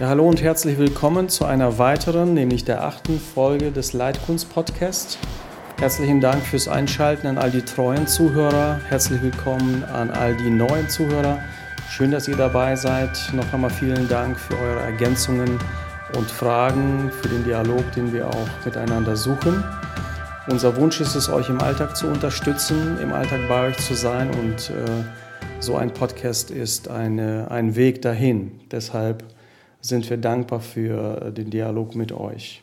Ja, hallo und herzlich willkommen zu einer weiteren, nämlich der achten Folge des Leitkunst Podcasts. Herzlichen Dank fürs Einschalten an all die treuen Zuhörer. Herzlich willkommen an all die neuen Zuhörer. Schön, dass ihr dabei seid. Noch einmal vielen Dank für eure Ergänzungen und Fragen, für den Dialog, den wir auch miteinander suchen. Unser Wunsch ist es, euch im Alltag zu unterstützen, im Alltag bei euch zu sein und äh, so ein Podcast ist eine, ein Weg dahin. Deshalb sind wir dankbar für den Dialog mit euch.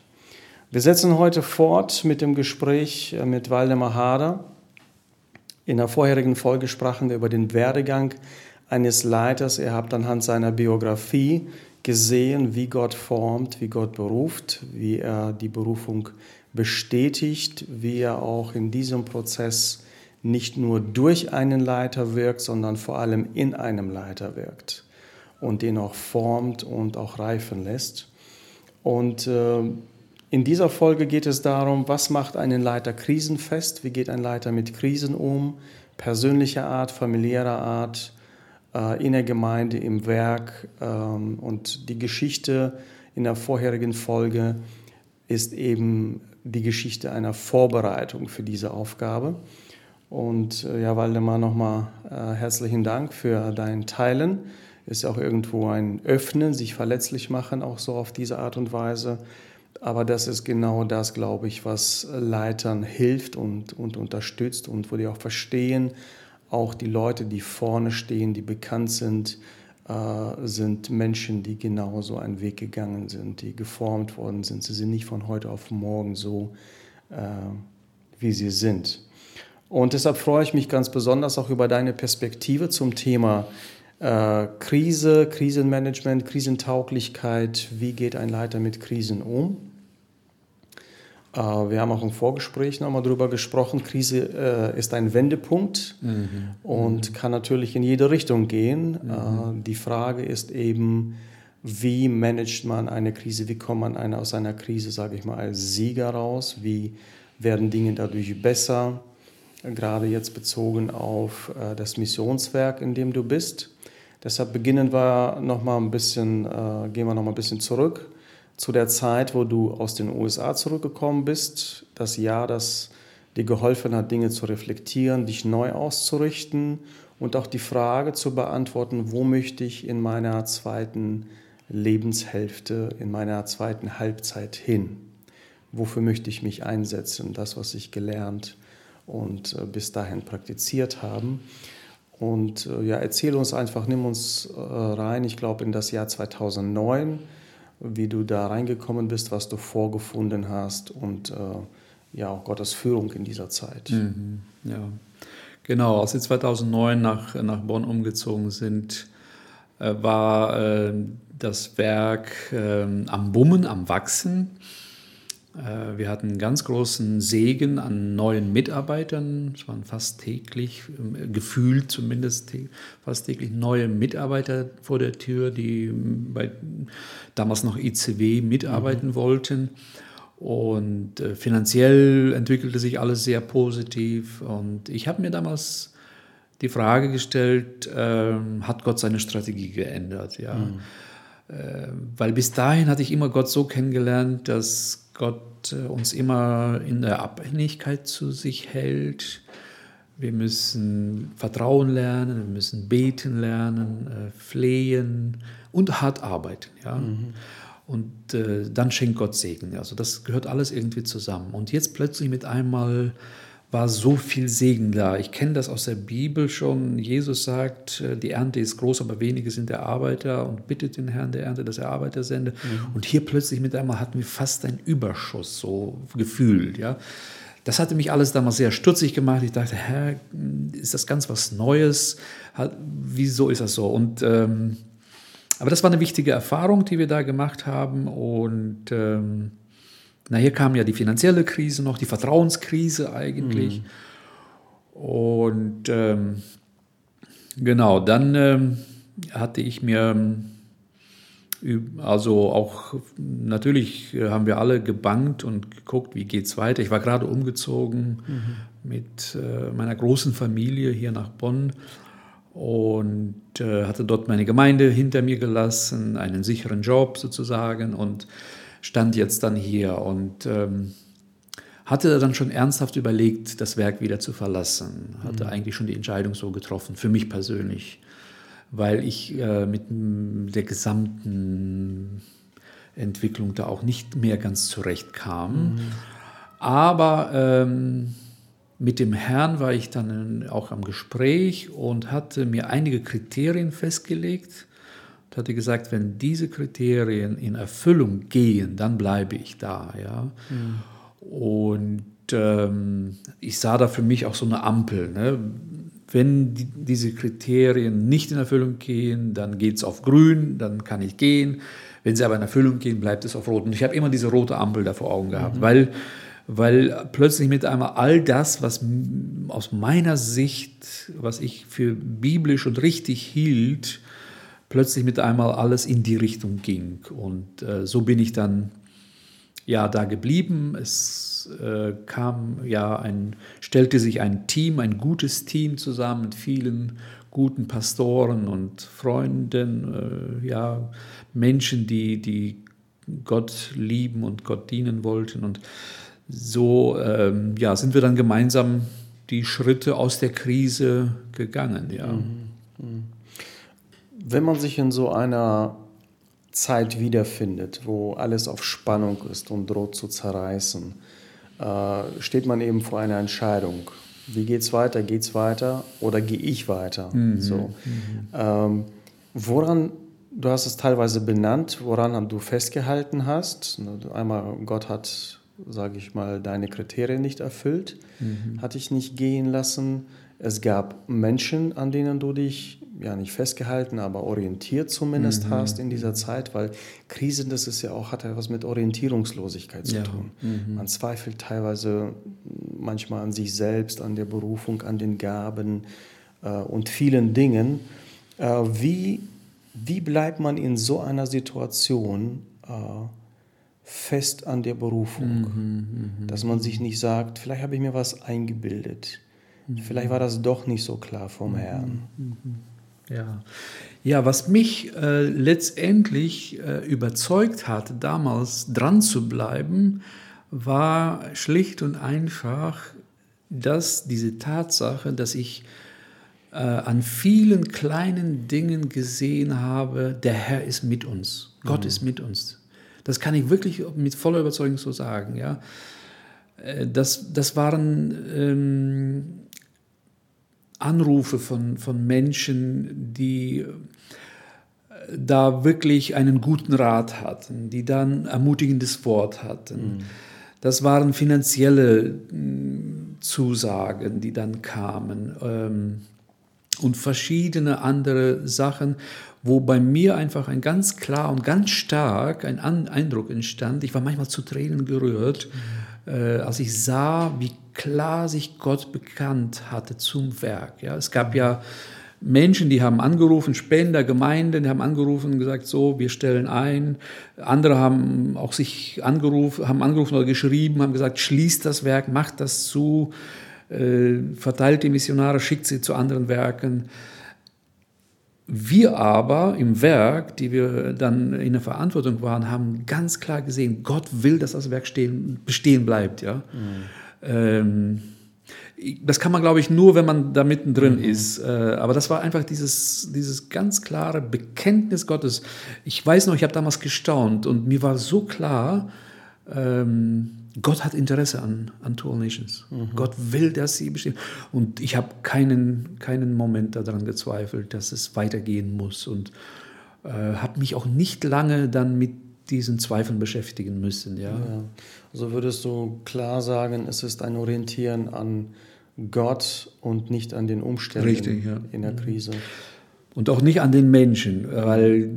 Wir setzen heute fort mit dem Gespräch mit Waldemar Hader. In der vorherigen Folge sprachen wir über den Werdegang eines Leiters. Ihr habt anhand seiner Biografie gesehen, wie Gott formt, wie Gott beruft, wie er die Berufung bestätigt, wie er auch in diesem Prozess nicht nur durch einen Leiter wirkt, sondern vor allem in einem Leiter wirkt und den auch formt und auch reifen lässt. Und äh, in dieser Folge geht es darum, was macht einen Leiter krisenfest, wie geht ein Leiter mit Krisen um, persönlicher Art, familiärer Art, äh, in der Gemeinde, im Werk. Ähm, und die Geschichte in der vorherigen Folge ist eben die Geschichte einer Vorbereitung für diese Aufgabe. Und äh, ja, Waldemar, nochmal äh, herzlichen Dank für dein Teilen ist auch irgendwo ein Öffnen, sich verletzlich machen, auch so auf diese Art und Weise. Aber das ist genau das, glaube ich, was Leitern hilft und, und unterstützt und wo die auch verstehen, auch die Leute, die vorne stehen, die bekannt sind, äh, sind Menschen, die genauso einen Weg gegangen sind, die geformt worden sind. Sie sind nicht von heute auf morgen so, äh, wie sie sind. Und deshalb freue ich mich ganz besonders auch über deine Perspektive zum Thema äh, Krise, Krisenmanagement, Krisentauglichkeit, wie geht ein Leiter mit Krisen um? Äh, wir haben auch im Vorgespräch nochmal darüber gesprochen, Krise äh, ist ein Wendepunkt mhm. und mhm. kann natürlich in jede Richtung gehen. Mhm. Äh, die Frage ist eben, wie managt man eine Krise, wie kommt man eine, aus einer Krise, sage ich mal, als Sieger raus, wie werden Dinge dadurch besser, gerade jetzt bezogen auf äh, das Missionswerk, in dem du bist. Deshalb beginnen wir noch mal ein bisschen, äh, gehen wir noch mal ein bisschen zurück zu der Zeit, wo du aus den USA zurückgekommen bist. Das Jahr, das dir geholfen hat, Dinge zu reflektieren, dich neu auszurichten und auch die Frage zu beantworten, wo möchte ich in meiner zweiten Lebenshälfte, in meiner zweiten Halbzeit hin? Wofür möchte ich mich einsetzen? Das, was ich gelernt und äh, bis dahin praktiziert habe. Und äh, ja, erzähl uns einfach, nimm uns äh, rein, ich glaube in das Jahr 2009, wie du da reingekommen bist, was du vorgefunden hast und äh, ja auch Gottes Führung in dieser Zeit. Mhm, ja, genau. Als wir 2009 nach, nach Bonn umgezogen sind, äh, war äh, das Werk ähm, am Bummen, am Wachsen. Äh, wir hatten einen ganz großen Segen an neuen Mitarbeitern. Es waren fast täglich, ähm, gefühlt zumindest fast täglich neue Mitarbeiter vor der Tür, die ähm, bei damals noch ICW mitarbeiten mhm. wollten. Und äh, finanziell entwickelte sich alles sehr positiv. Und ich habe mir damals die Frage gestellt, äh, hat Gott seine Strategie geändert? Ja. Mhm. Äh, weil bis dahin hatte ich immer Gott so kennengelernt, dass Gott äh, uns immer in der Abhängigkeit zu sich hält. Wir müssen Vertrauen lernen, wir müssen beten lernen, äh, flehen und hart arbeiten. Ja? Mhm. Und äh, dann schenkt Gott Segen. Also das gehört alles irgendwie zusammen. Und jetzt plötzlich mit einmal war so viel Segen da. Ich kenne das aus der Bibel schon. Jesus sagt, äh, die Ernte ist groß, aber wenige sind der Arbeiter und bittet den Herrn der Ernte, dass er Arbeiter sende. Mhm. Und hier plötzlich mit einmal hatten wir fast einen Überschuss, so gefühlt. Ja. Das hatte mich alles damals sehr stutzig gemacht. Ich dachte, Herr, ist das ganz was Neues? Wieso ist das so? Und ähm, aber das war eine wichtige Erfahrung, die wir da gemacht haben. Und ähm, na, hier kam ja die finanzielle Krise noch, die Vertrauenskrise eigentlich. Mhm. Und ähm, genau, dann ähm, hatte ich mir, also auch natürlich haben wir alle gebankt und geguckt, wie geht es weiter. Ich war gerade umgezogen mhm. mit äh, meiner großen Familie hier nach Bonn und äh, hatte dort meine Gemeinde hinter mir gelassen, einen sicheren Job sozusagen und stand jetzt dann hier und ähm, hatte dann schon ernsthaft überlegt, das Werk wieder zu verlassen. Hatte mhm. eigentlich schon die Entscheidung so getroffen, für mich persönlich, weil ich äh, mit der gesamten Entwicklung da auch nicht mehr ganz zurechtkam. Mhm. Aber ähm, mit dem Herrn war ich dann auch am Gespräch und hatte mir einige Kriterien festgelegt und hatte gesagt, wenn diese Kriterien in Erfüllung gehen, dann bleibe ich da. Ja? Mhm. Und ähm, ich sah da für mich auch so eine Ampel. Ne? Wenn die, diese Kriterien nicht in Erfüllung gehen, dann geht es auf grün, dann kann ich gehen. Wenn sie aber in Erfüllung gehen, bleibt es auf rot. Und ich habe immer diese rote Ampel da vor Augen gehabt, mhm. weil weil plötzlich mit einmal all das, was aus meiner Sicht, was ich für biblisch und richtig hielt, plötzlich mit einmal alles in die Richtung ging. Und äh, so bin ich dann ja da geblieben. Es äh, kam ja ein, stellte sich ein Team, ein gutes Team zusammen mit vielen guten Pastoren und Freunden, äh, ja, Menschen, die, die Gott lieben und Gott dienen wollten. Und so ähm, ja, sind wir dann gemeinsam die Schritte aus der Krise gegangen. Ja. Mhm. Wenn man sich in so einer Zeit wiederfindet, wo alles auf Spannung ist und droht zu zerreißen, äh, steht man eben vor einer Entscheidung. Wie geht es weiter? Geht es weiter oder gehe ich weiter? Mhm. So. Mhm. Ähm, woran, du hast es teilweise benannt, woran du festgehalten hast. Einmal, Gott hat sage ich mal, deine Kriterien nicht erfüllt, mhm. hat dich nicht gehen lassen. Es gab Menschen, an denen du dich ja nicht festgehalten, aber orientiert zumindest mhm. hast in dieser Zeit, weil Krise, das ist ja auch, hat ja was mit Orientierungslosigkeit zu ja. tun. Mhm. Man zweifelt teilweise manchmal an sich selbst, an der Berufung, an den Gaben äh, und vielen Dingen. Äh, wie, wie bleibt man in so einer Situation? Äh, fest an der Berufung. Mhm, mh, dass man sich nicht sagt, vielleicht habe ich mir was eingebildet. Mhm. Vielleicht war das doch nicht so klar vom mhm, Herrn. Mhm. Ja. ja, was mich äh, letztendlich äh, überzeugt hat, damals dran zu bleiben, war schlicht und einfach, dass diese Tatsache, dass ich äh, an vielen kleinen Dingen gesehen habe, der Herr ist mit uns, Gott mhm. ist mit uns. Das kann ich wirklich mit voller Überzeugung so sagen. Ja. Äh, das, das waren ähm, Anrufe von, von Menschen, die äh, da wirklich einen guten Rat hatten, die dann ermutigendes Wort hatten. Mhm. Das waren finanzielle mm, Zusagen, die dann kamen ähm, und verschiedene andere Sachen, wo bei mir einfach ein ganz klar und ganz stark ein Eindruck entstand. Ich war manchmal zu Tränen gerührt, mhm. Äh, als ich sah, wie klar sich Gott bekannt hatte zum Werk. Ja, es gab ja Menschen, die haben angerufen, Spender, Gemeinden, die haben angerufen und gesagt, so, wir stellen ein. Andere haben auch sich angerufen, haben angerufen oder geschrieben, haben gesagt, schließt das Werk, macht das zu, äh, verteilt die Missionare, schickt sie zu anderen Werken. Wir aber im Werk, die wir dann in der Verantwortung waren, haben ganz klar gesehen, Gott will, dass das Werk stehen, bestehen bleibt. Ja? Mhm. Ähm, das kann man, glaube ich, nur, wenn man da mittendrin mhm. ist. Äh, aber das war einfach dieses, dieses ganz klare Bekenntnis Gottes. Ich weiß noch, ich habe damals gestaunt und mir war so klar, ähm, Gott hat Interesse an, an Tool Nations. Mhm. Gott will, dass sie bestehen. Und ich habe keinen, keinen Moment daran gezweifelt, dass es weitergehen muss. Und äh, habe mich auch nicht lange dann mit diesen Zweifeln beschäftigen müssen. Ja. ja. Also würdest du klar sagen, es ist ein Orientieren an Gott und nicht an den Umständen Richtig, ja. in der Krise. Und auch nicht an den Menschen, weil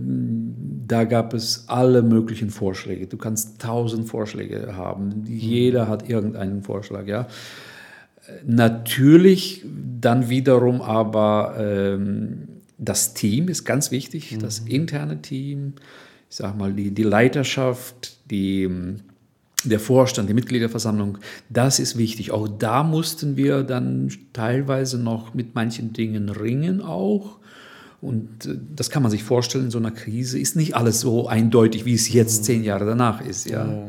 da gab es alle möglichen Vorschläge. Du kannst tausend Vorschläge haben. Jeder hat irgendeinen Vorschlag, ja. Natürlich dann wiederum aber ähm, das Team ist ganz wichtig, mhm. das interne Team, ich sag mal die, die Leiterschaft, die, der Vorstand, die Mitgliederversammlung, das ist wichtig. Auch da mussten wir dann teilweise noch mit manchen Dingen ringen auch. Und äh, das kann man sich vorstellen, in so einer Krise ist nicht alles so eindeutig, wie es jetzt zehn Jahre danach ist. Ja. ja.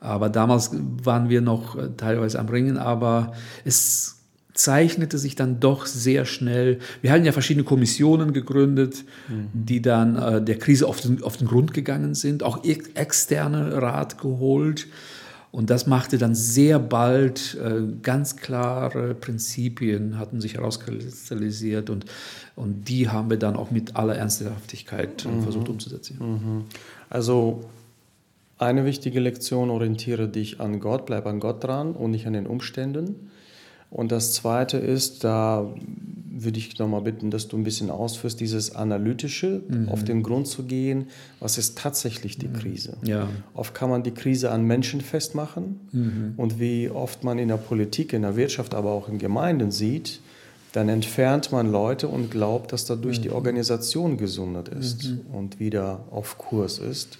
Aber damals waren wir noch äh, teilweise am Ringen, aber es zeichnete sich dann doch sehr schnell. Wir hatten ja verschiedene Kommissionen gegründet, mhm. die dann äh, der Krise auf den, auf den Grund gegangen sind, auch externe Rat geholt. Und das machte dann sehr bald äh, ganz klare Prinzipien, hatten sich herauskristallisiert und, und die haben wir dann auch mit aller Ernsthaftigkeit mhm. versucht umzusetzen. Mhm. Also eine wichtige Lektion, orientiere dich an Gott, bleib an Gott dran und nicht an den Umständen. Und das Zweite ist, da würde ich nochmal bitten, dass du ein bisschen ausführst, dieses Analytische, mhm. auf den Grund zu gehen, was ist tatsächlich die mhm. Krise? Ja. Oft kann man die Krise an Menschen festmachen mhm. und wie oft man in der Politik, in der Wirtschaft, aber auch in Gemeinden sieht, dann entfernt man Leute und glaubt, dass dadurch die mhm. Organisation gesundet ist mhm. und wieder auf Kurs ist.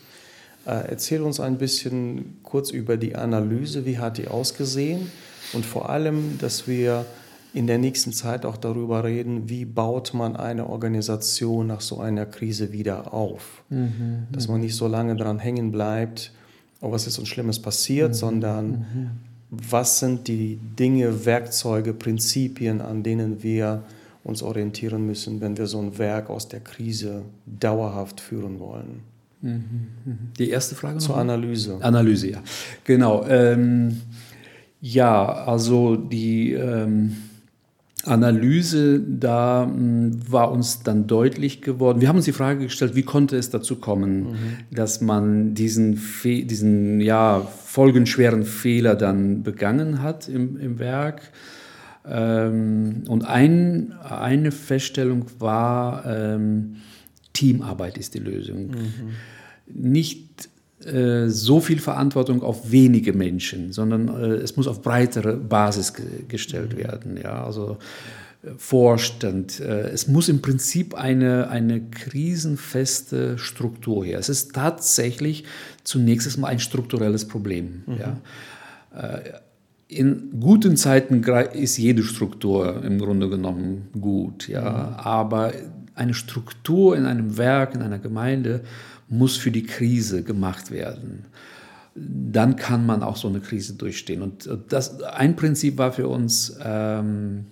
Äh, erzähl uns ein bisschen kurz über die Analyse, wie hat die ausgesehen? Und vor allem, dass wir in der nächsten Zeit auch darüber reden, wie baut man eine Organisation nach so einer Krise wieder auf. Mhm, dass man nicht so lange daran hängen bleibt, oh, was ist uns Schlimmes passiert, mhm, sondern mhm. was sind die Dinge, Werkzeuge, Prinzipien, an denen wir uns orientieren müssen, wenn wir so ein Werk aus der Krise dauerhaft führen wollen. Mhm, mhm. Die erste Frage? Zur Analyse. Analyse, ja. Genau. Ähm ja, also die ähm, Analyse, da mh, hm, war uns dann deutlich geworden. Wir haben uns die Frage gestellt, wie konnte es dazu kommen, mhm. dass man diesen, Fe diesen ja, folgenschweren Fehler dann begangen hat im, im Werk. Ähm, und ein, eine Feststellung war, ähm, Teamarbeit ist die Lösung. Mhm. Nicht äh, so viel Verantwortung auf wenige Menschen, sondern äh, es muss auf breitere Basis ge gestellt werden. Ja? Also äh, Vorstand. Äh, es muss im Prinzip eine, eine krisenfeste Struktur her. Es ist tatsächlich zunächst mal ein strukturelles Problem. Mhm. Ja? In guten Zeiten ist jede Struktur im Grunde genommen gut, ja. Mhm. Aber eine Struktur in einem Werk, in einer Gemeinde muss für die Krise gemacht werden. Dann kann man auch so eine Krise durchstehen. Und das, ein Prinzip war für uns ähm,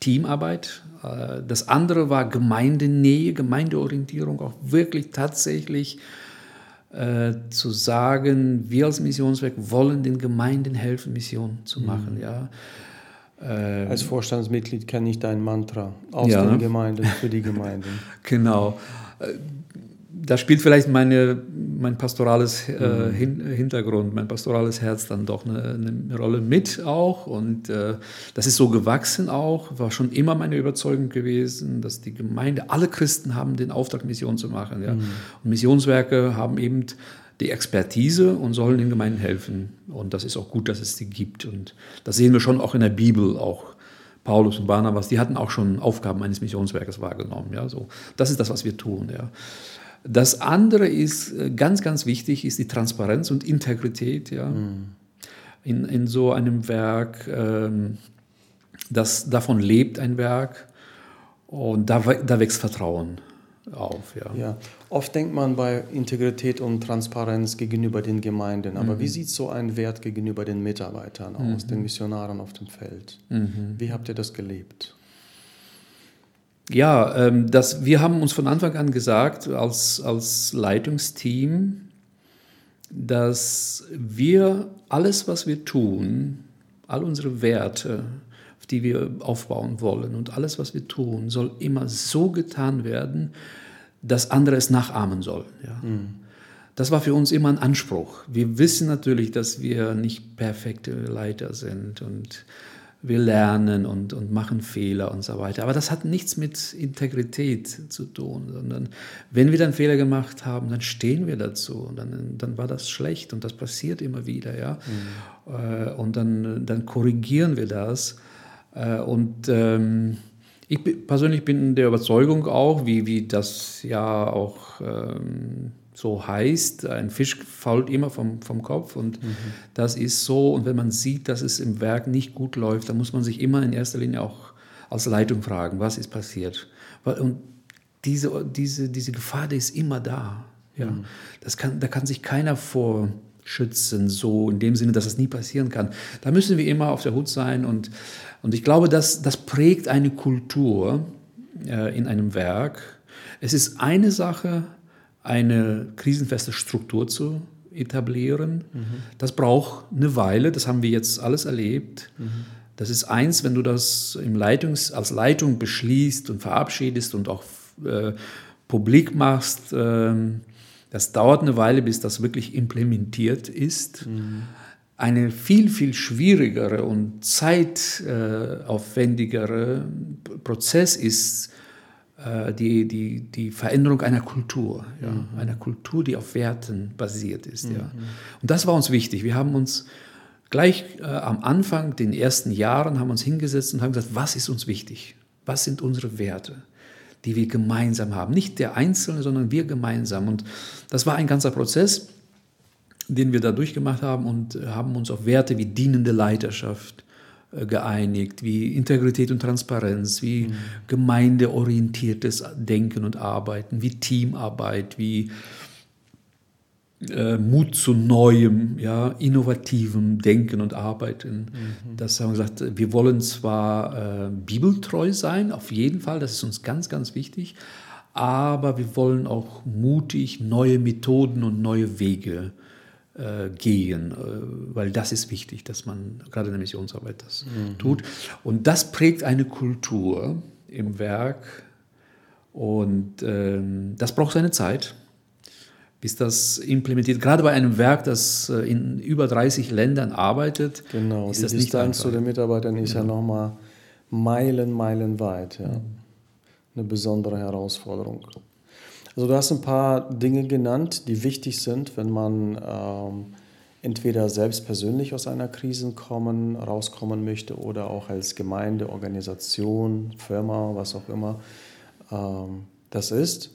Teamarbeit. Äh, das andere war Gemeindenähe, Gemeindeorientierung, auch wirklich tatsächlich äh, zu sagen, wir als Missionswerk wollen den Gemeinden helfen, Mission zu mhm. machen. Mhm. Ja. Äh, als Vorstandsmitglied kenne ich dein Mantra aus ja, den ne? Gemeinden für die Gemeinden. genau. Da spielt vielleicht meine, mein pastorales äh, mhm. Hin Hintergrund, mein pastorales Herz dann doch eine, eine Rolle mit auch. Und äh, das ist so gewachsen auch, war schon immer meine Überzeugung gewesen, dass die Gemeinde, alle Christen haben den Auftrag, Mission zu machen. Ja? Mhm. Und Missionswerke haben eben die Expertise und sollen den Gemeinden helfen. Und das ist auch gut, dass es die gibt. Und das sehen wir schon auch in der Bibel auch. Paulus und Barnabas, die hatten auch schon Aufgaben eines Missionswerkes wahrgenommen. Ja, so. Das ist das, was wir tun. Ja. Das andere ist äh, ganz, ganz wichtig, ist die Transparenz und Integrität. Ja. Mhm. In, in so einem Werk, ähm, das, davon lebt ein Werk und da, da wächst Vertrauen auf. Ja. ja. Oft denkt man bei Integrität und Transparenz gegenüber den Gemeinden, aber mhm. wie sieht so ein Wert gegenüber den Mitarbeitern aus, mhm. den Missionaren auf dem Feld? Mhm. Wie habt ihr das gelebt? Ja, ähm, das, wir haben uns von Anfang an gesagt, als, als Leitungsteam, dass wir alles, was wir tun, all unsere Werte, auf die wir aufbauen wollen und alles, was wir tun, soll immer so getan werden, dass andere es nachahmen sollen. Ja. Mhm. Das war für uns immer ein Anspruch. Wir wissen natürlich, dass wir nicht perfekte Leiter sind und wir lernen und, und machen Fehler und so weiter. Aber das hat nichts mit Integrität zu tun, sondern wenn wir dann Fehler gemacht haben, dann stehen wir dazu. Und dann, dann war das schlecht und das passiert immer wieder. Ja? Mhm. Und dann, dann korrigieren wir das. Äh, und ähm, ich persönlich bin der Überzeugung auch, wie, wie das ja auch ähm, so heißt. Ein Fisch fault immer vom, vom Kopf und mhm. das ist so. Und wenn man sieht, dass es im Werk nicht gut läuft, dann muss man sich immer in erster Linie auch als Leitung fragen, was ist passiert. Und diese, diese, diese Gefahr, die ist immer da. Ja. Mhm. Das kann, da kann sich keiner vorschützen, so in dem Sinne, dass es nie passieren kann. Da müssen wir immer auf der Hut sein und, und ich glaube, dass, das prägt eine Kultur äh, in einem Werk. Es ist eine Sache, eine krisenfeste Struktur zu etablieren. Mhm. Das braucht eine Weile, das haben wir jetzt alles erlebt. Mhm. Das ist eins, wenn du das im Leitungs-, als Leitung beschließt und verabschiedest und auch äh, publik machst. Äh, das dauert eine Weile, bis das wirklich implementiert ist. Mhm. Eine viel, viel schwierigere und zeitaufwendigere Prozess ist, die, die, die Veränderung einer Kultur, ja, mhm. einer Kultur, die auf Werten basiert ist. Mhm. Ja. Und das war uns wichtig. Wir haben uns gleich äh, am Anfang, den ersten Jahren, haben uns hingesetzt und haben gesagt, was ist uns wichtig? Was sind unsere Werte, die wir gemeinsam haben? Nicht der Einzelne, sondern wir gemeinsam. Und das war ein ganzer Prozess, den wir da durchgemacht haben und haben uns auf Werte wie dienende Leiterschaft, äh, geeinigt, wie Integrität und Transparenz, wie mhm. gemeindeorientiertes Denken und Arbeiten, wie Teamarbeit, wie äh, Mut zu neuem, ja, innovativem Denken und Arbeiten. Mhm. Das haben wir gesagt, wir wollen zwar äh, bibeltreu sein, auf jeden Fall, das ist uns ganz, ganz wichtig, aber wir wollen auch mutig neue Methoden und neue Wege äh, gehen, äh, weil das ist wichtig, dass man gerade in der Missionsarbeit das mhm. tut. Und das prägt eine Kultur im Werk und ähm, das braucht seine Zeit, bis das implementiert. Gerade bei einem Werk, das äh, in über 30 Ländern arbeitet, genau, ist die das Distanz zu den Mitarbeitern ist ja, ja nochmal Meilen, Meilen weit. Ja. Mhm. Eine besondere Herausforderung. Also du hast ein paar Dinge genannt, die wichtig sind, wenn man ähm, entweder selbst persönlich aus einer Krise kommen, rauskommen möchte oder auch als Gemeinde, Organisation, Firma, was auch immer ähm, das ist.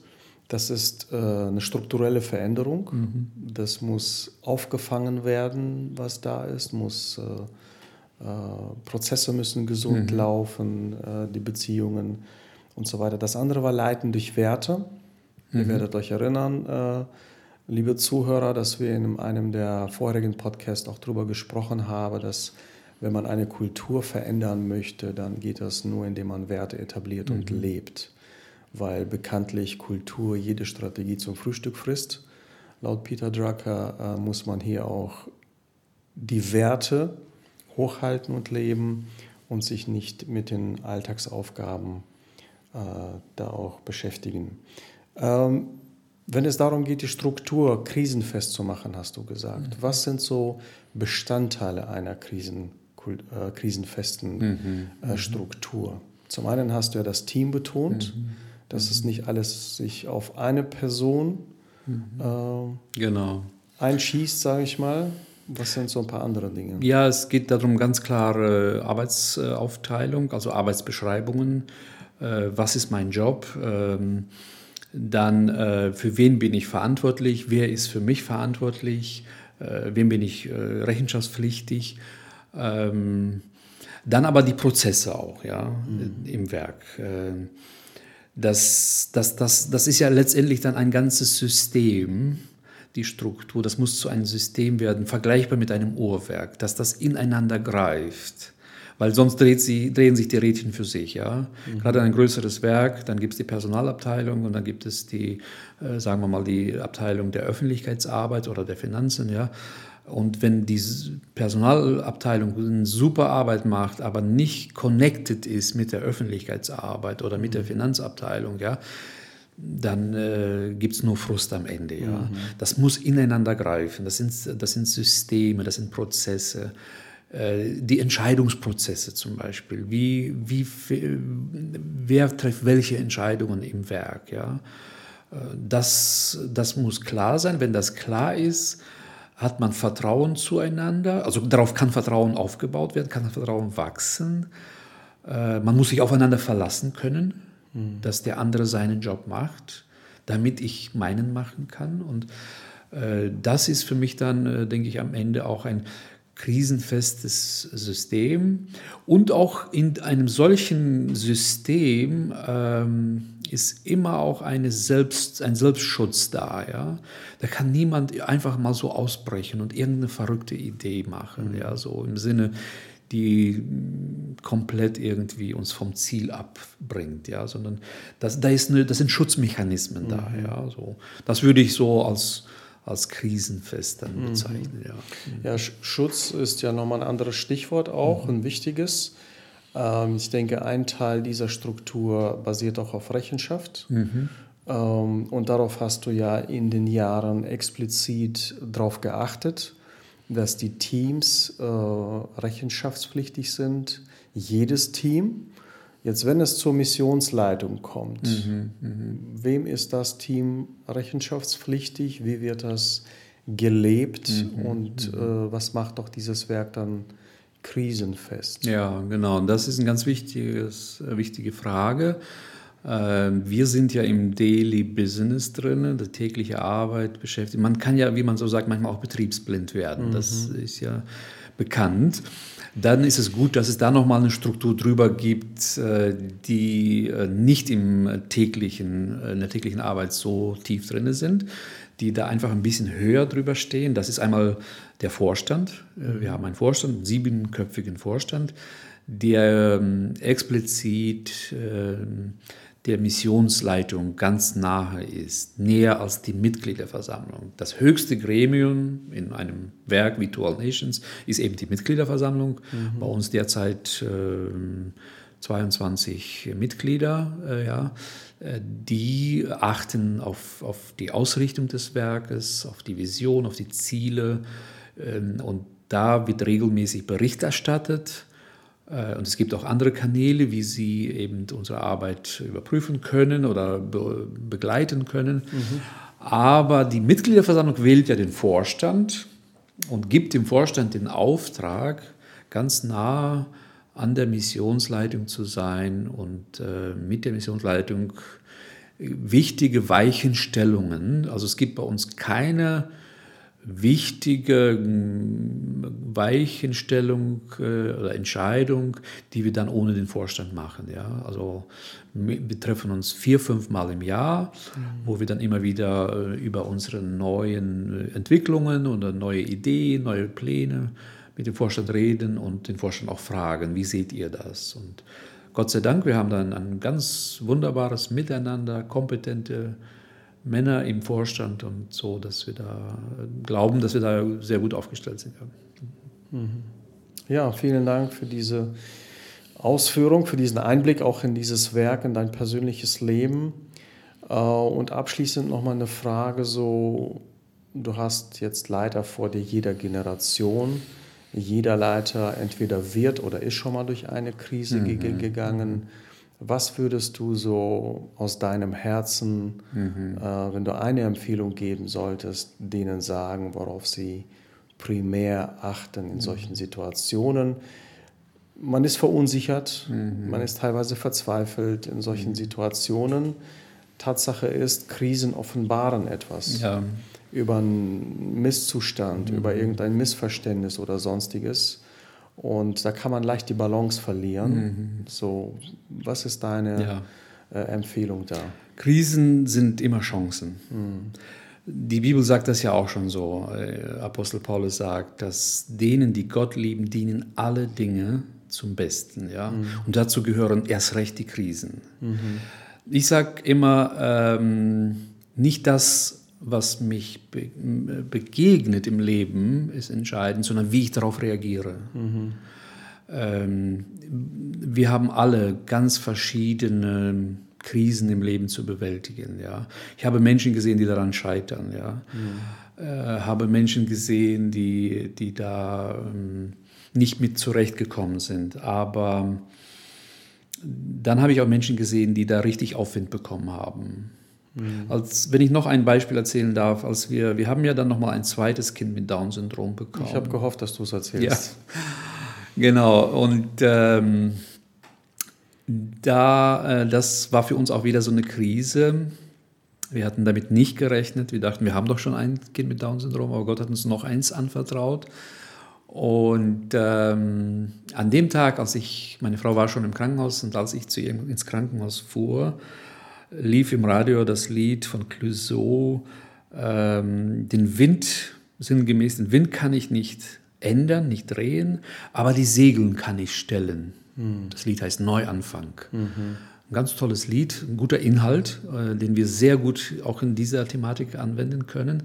Das ist äh, eine strukturelle Veränderung. Mhm. Das muss aufgefangen werden, was da ist, muss äh, äh, Prozesse müssen gesund mhm. laufen, äh, die Beziehungen und so weiter. Das andere war Leiten durch Werte. Ihr mhm. werdet euch erinnern, äh, liebe Zuhörer, dass wir in einem der vorigen Podcasts auch darüber gesprochen haben, dass wenn man eine Kultur verändern möchte, dann geht das nur, indem man Werte etabliert mhm. und lebt. Weil bekanntlich Kultur jede Strategie zum Frühstück frisst. Laut Peter Drucker äh, muss man hier auch die Werte hochhalten und leben und sich nicht mit den Alltagsaufgaben äh, da auch beschäftigen. Ähm, wenn es darum geht, die Struktur krisenfest zu machen, hast du gesagt. Mhm. Was sind so Bestandteile einer Krisen, äh, krisenfesten mhm. äh, mhm. Struktur? Zum einen hast du ja das Team betont, mhm. dass es nicht alles sich auf eine Person mhm. äh, genau. einschießt, sage ich mal. Was sind so ein paar andere Dinge? Ja, es geht darum, ganz klare Arbeitsaufteilung, also Arbeitsbeschreibungen. Äh, was ist mein Job? Ähm, dann äh, für wen bin ich verantwortlich, wer ist für mich verantwortlich, äh, wem bin ich äh, rechenschaftspflichtig. Ähm, dann aber die Prozesse auch ja, mhm. im Werk. Äh, das, das, das, das ist ja letztendlich dann ein ganzes System, die Struktur. Das muss zu einem System werden, vergleichbar mit einem Uhrwerk, dass das ineinander greift weil sonst dreht sie, drehen sich die Rädchen für sich. Ja? Mhm. Gerade ein größeres Werk, dann gibt es die Personalabteilung und dann gibt es die, äh, sagen wir mal, die Abteilung der Öffentlichkeitsarbeit oder der Finanzen. Ja? Und wenn die Personalabteilung eine super Arbeit macht, aber nicht connected ist mit der Öffentlichkeitsarbeit oder mit der mhm. Finanzabteilung, ja, dann äh, gibt es nur Frust am Ende. Ja. Mhm. Das muss ineinander greifen. Das sind, das sind Systeme, das sind Prozesse. Äh, die Entscheidungsprozesse zum Beispiel. Wie, wie, wer trifft welche Entscheidungen im Werk? Ja? Das, das muss klar sein. Wenn das klar ist, hat man Vertrauen zueinander. Also darauf kann Vertrauen aufgebaut werden, kann Vertrauen wachsen. Äh, man muss sich aufeinander verlassen können, mhm. dass der andere seinen Job macht damit ich meinen machen kann. Und äh, das ist für mich dann, denke ich, am Ende auch ein krisenfestes System. Und auch in einem solchen System ähm, ist immer auch eine Selbst, ein Selbstschutz da. Ja? Da kann niemand einfach mal so ausbrechen und irgendeine verrückte Idee machen. Ja? So im Sinne, die komplett irgendwie uns vom Ziel abbringt, ja, sondern das, da ist eine, das sind Schutzmechanismen mhm. da, ja, so. Das würde ich so als, als krisenfest dann mhm. bezeichnen, ja. Mhm. Ja, Schutz ist ja nochmal ein anderes Stichwort auch, mhm. ein wichtiges. Ähm, ich denke, ein Teil dieser Struktur basiert auch auf Rechenschaft. Mhm. Ähm, und darauf hast du ja in den Jahren explizit drauf geachtet dass die Teams äh, rechenschaftspflichtig sind, jedes Team. Jetzt, wenn es zur Missionsleitung kommt, mhm, mh. wem ist das Team rechenschaftspflichtig? Wie wird das gelebt mhm, und mhm. äh, was macht doch dieses Werk dann krisenfest? Ja, genau. das ist eine ganz wichtiges, äh, wichtige Frage. Ähm, wir sind ja im Daily Business drin, der tägliche Arbeit beschäftigt. Man kann ja, wie man so sagt, manchmal auch betriebsblind werden. Mhm. Das ist ja bekannt. Dann ist es gut, dass es da nochmal eine Struktur drüber gibt, äh, die äh, nicht im täglichen, äh, in der täglichen Arbeit so tief drin sind, die da einfach ein bisschen höher drüber stehen. Das ist einmal der Vorstand. Wir haben einen Vorstand, einen siebenköpfigen Vorstand, der ähm, explizit ähm, der Missionsleitung ganz nahe ist, näher als die Mitgliederversammlung. Das höchste Gremium in einem Werk wie Dual Nations ist eben die Mitgliederversammlung. Mhm. Bei uns derzeit äh, 22 Mitglieder, äh, ja, äh, die achten auf, auf die Ausrichtung des Werkes, auf die Vision, auf die Ziele. Ähm, und da wird regelmäßig Bericht erstattet äh, und es gibt auch andere Kanäle, wie Sie eben unsere Arbeit überprüfen können oder be begleiten können. Mhm. Aber die Mitgliederversammlung wählt ja den Vorstand und gibt dem Vorstand den Auftrag, ganz nah an der Missionsleitung zu sein und äh, mit der Missionsleitung wichtige Weichenstellungen. Also es gibt bei uns keine wichtige hm, Weichenstellung äh, oder Entscheidung, die wir dann ohne den Vorstand machen. Ja? Also wir treffen uns vier, fünf Mal im Jahr, mhm. wo wir dann immer wieder äh, über unsere neuen äh, Entwicklungen oder neue Ideen, neue Pläne mit dem Vorstand reden und den Vorstand auch fragen, wie seht ihr das? Und Gott sei Dank, wir haben dann ein ganz wunderbares Miteinander, kompetente Männer im Vorstand und so, dass wir da glauben, dass wir da sehr gut aufgestellt sind. Ja, mhm. ja vielen Dank für diese Ausführung, für diesen Einblick auch in dieses Werk, in dein persönliches Leben. Äh, und abschließend nochmal eine Frage: so, Du hast jetzt Leiter vor dir jeder Generation. Jeder Leiter entweder wird oder ist schon mal durch eine Krise mhm. gegangen. Was würdest du so aus deinem Herzen, mhm. äh, wenn du eine Empfehlung geben solltest, denen sagen, worauf sie primär achten in mhm. solchen Situationen? Man ist verunsichert, mhm. man ist teilweise verzweifelt in solchen mhm. Situationen. Tatsache ist, Krisen offenbaren etwas ja. über einen Misszustand, über mhm. irgendein Missverständnis oder sonstiges. Und da kann man leicht die Balance verlieren. Mhm. So, was ist deine ja. äh, Empfehlung da? Krisen sind immer Chancen. Mhm. Die Bibel sagt das ja auch schon so. Äh, Apostel Paulus sagt, dass denen, die Gott lieben, dienen alle Dinge zum Besten. Ja? Mhm. Und dazu gehören erst recht die Krisen. Mhm. Ich sage immer, ähm, nicht das was mich be begegnet im Leben, ist entscheidend, sondern wie ich darauf reagiere. Mhm. Ähm, wir haben alle ganz verschiedene Krisen im Leben zu bewältigen. Ja. Ich habe Menschen gesehen, die daran scheitern. Ja. Mhm. Äh, habe Menschen gesehen, die, die da ähm, nicht mit zurechtgekommen sind. Aber dann habe ich auch Menschen gesehen, die da richtig Aufwind bekommen haben. Mhm. Als, wenn ich noch ein Beispiel erzählen darf, als wir, wir haben ja dann nochmal ein zweites Kind mit Down-Syndrom bekommen. Ich habe gehofft, dass du es erzählst. Ja, genau. Und ähm, da, äh, das war für uns auch wieder so eine Krise. Wir hatten damit nicht gerechnet. Wir dachten, wir haben doch schon ein Kind mit Down-Syndrom, aber Gott hat uns noch eins anvertraut. Und ähm, an dem Tag, als ich, meine Frau war schon im Krankenhaus und als ich zu ihr ins Krankenhaus fuhr, lief im Radio das Lied von Clouseau, ähm, den Wind, sinngemäß, den Wind kann ich nicht ändern, nicht drehen, aber die Segeln kann ich stellen. Mhm. Das Lied heißt Neuanfang. Mhm. Ein ganz tolles Lied, ein guter Inhalt, äh, den wir sehr gut auch in dieser Thematik anwenden können.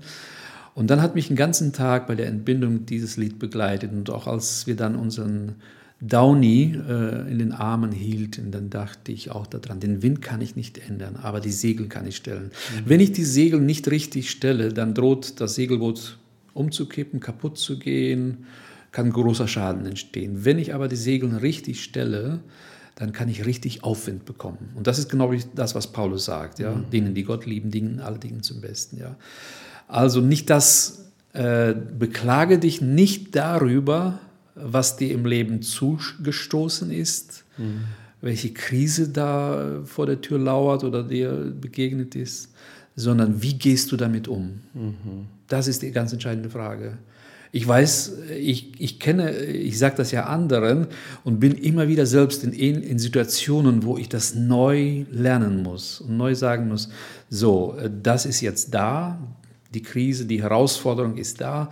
Und dann hat mich den ganzen Tag bei der Entbindung dieses Lied begleitet. Und auch als wir dann unseren Downy äh, in den Armen hielten, dann dachte ich auch daran, den Wind kann ich nicht ändern, aber die Segel kann ich stellen. Mhm. Wenn ich die Segel nicht richtig stelle, dann droht das Segelboot umzukippen, kaputt zu gehen, kann großer Schaden entstehen. Wenn ich aber die Segel richtig stelle, dann kann ich richtig Aufwind bekommen. Und das ist genau das, was Paulus sagt. Ja? Mhm. Denen, die Gott lieben, dienen alle Dinge zum Besten. Ja? Also nicht das, äh, beklage dich nicht darüber, was dir im Leben zugestoßen ist, mhm. welche Krise da vor der Tür lauert oder dir begegnet ist, sondern wie gehst du damit um? Mhm. Das ist die ganz entscheidende Frage. Ich weiß, ich, ich kenne, ich sage das ja anderen und bin immer wieder selbst in, in Situationen, wo ich das neu lernen muss und neu sagen muss, so, das ist jetzt da, die Krise, die Herausforderung ist da,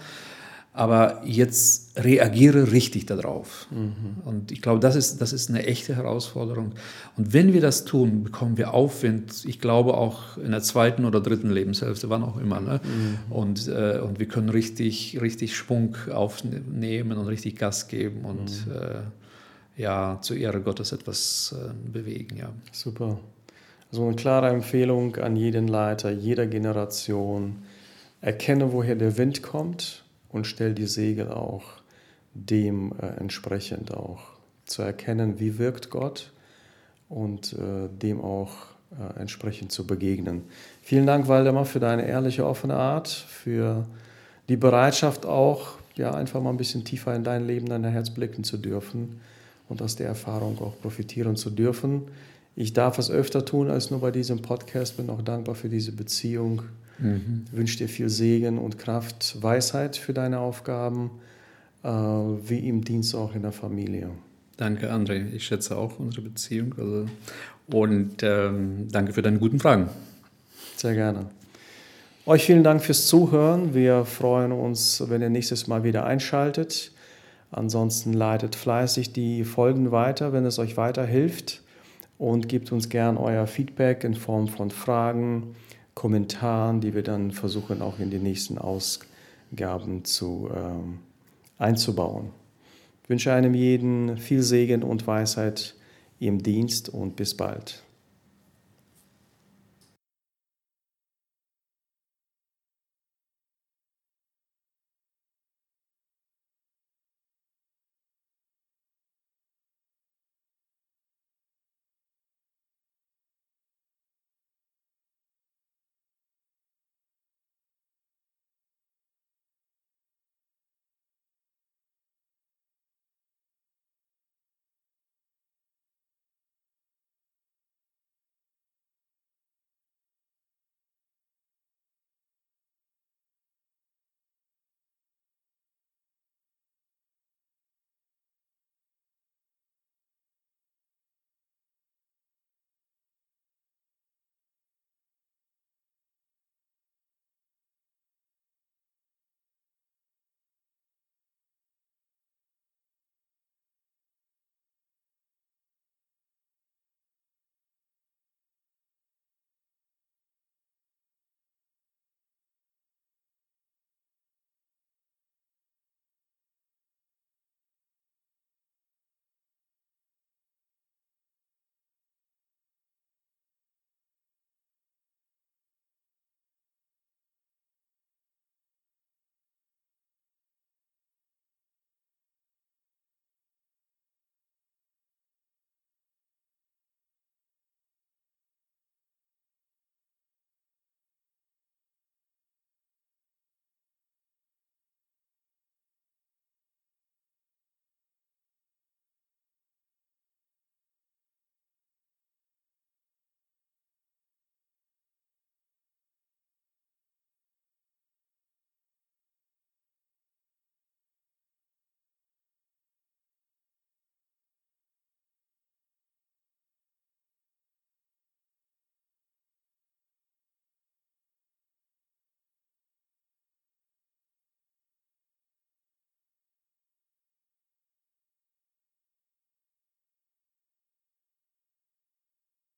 aber jetzt reagiere richtig darauf. Mhm. Und ich glaube, das ist, das ist eine echte Herausforderung. Und wenn wir das tun, bekommen wir Aufwind, ich glaube auch in der zweiten oder dritten Lebenshälfte, wann auch immer. Ne? Mhm. Und, äh, und wir können richtig, richtig Schwung aufnehmen und richtig Gas geben und mhm. äh, ja, zur Ehre Gottes etwas äh, bewegen. Ja. Super. Also eine klare Empfehlung an jeden Leiter, jeder Generation Erkenne, woher der Wind kommt und stell die Segel auch dem äh, entsprechend auch zu erkennen, wie wirkt Gott und äh, dem auch äh, entsprechend zu begegnen. Vielen Dank, Waldemar, für deine ehrliche, offene Art, für die Bereitschaft auch, ja, einfach mal ein bisschen tiefer in dein Leben, dein Herz blicken zu dürfen und aus der Erfahrung auch profitieren zu dürfen. Ich darf es öfter tun als nur bei diesem Podcast, bin auch dankbar für diese Beziehung Mhm. Ich wünsche dir viel Segen und Kraft, Weisheit für deine Aufgaben, äh, wie im Dienst auch in der Familie. Danke, André. Ich schätze auch unsere Beziehung. Also, und ähm, danke für deine guten Fragen. Sehr gerne. Euch vielen Dank fürs Zuhören. Wir freuen uns, wenn ihr nächstes Mal wieder einschaltet. Ansonsten leitet fleißig die Folgen weiter, wenn es euch weiterhilft. Und gebt uns gern euer Feedback in Form von Fragen, Kommentaren, die wir dann versuchen auch in die nächsten Ausgaben zu, äh, einzubauen. Ich wünsche einem jeden viel Segen und Weisheit im Dienst und bis bald.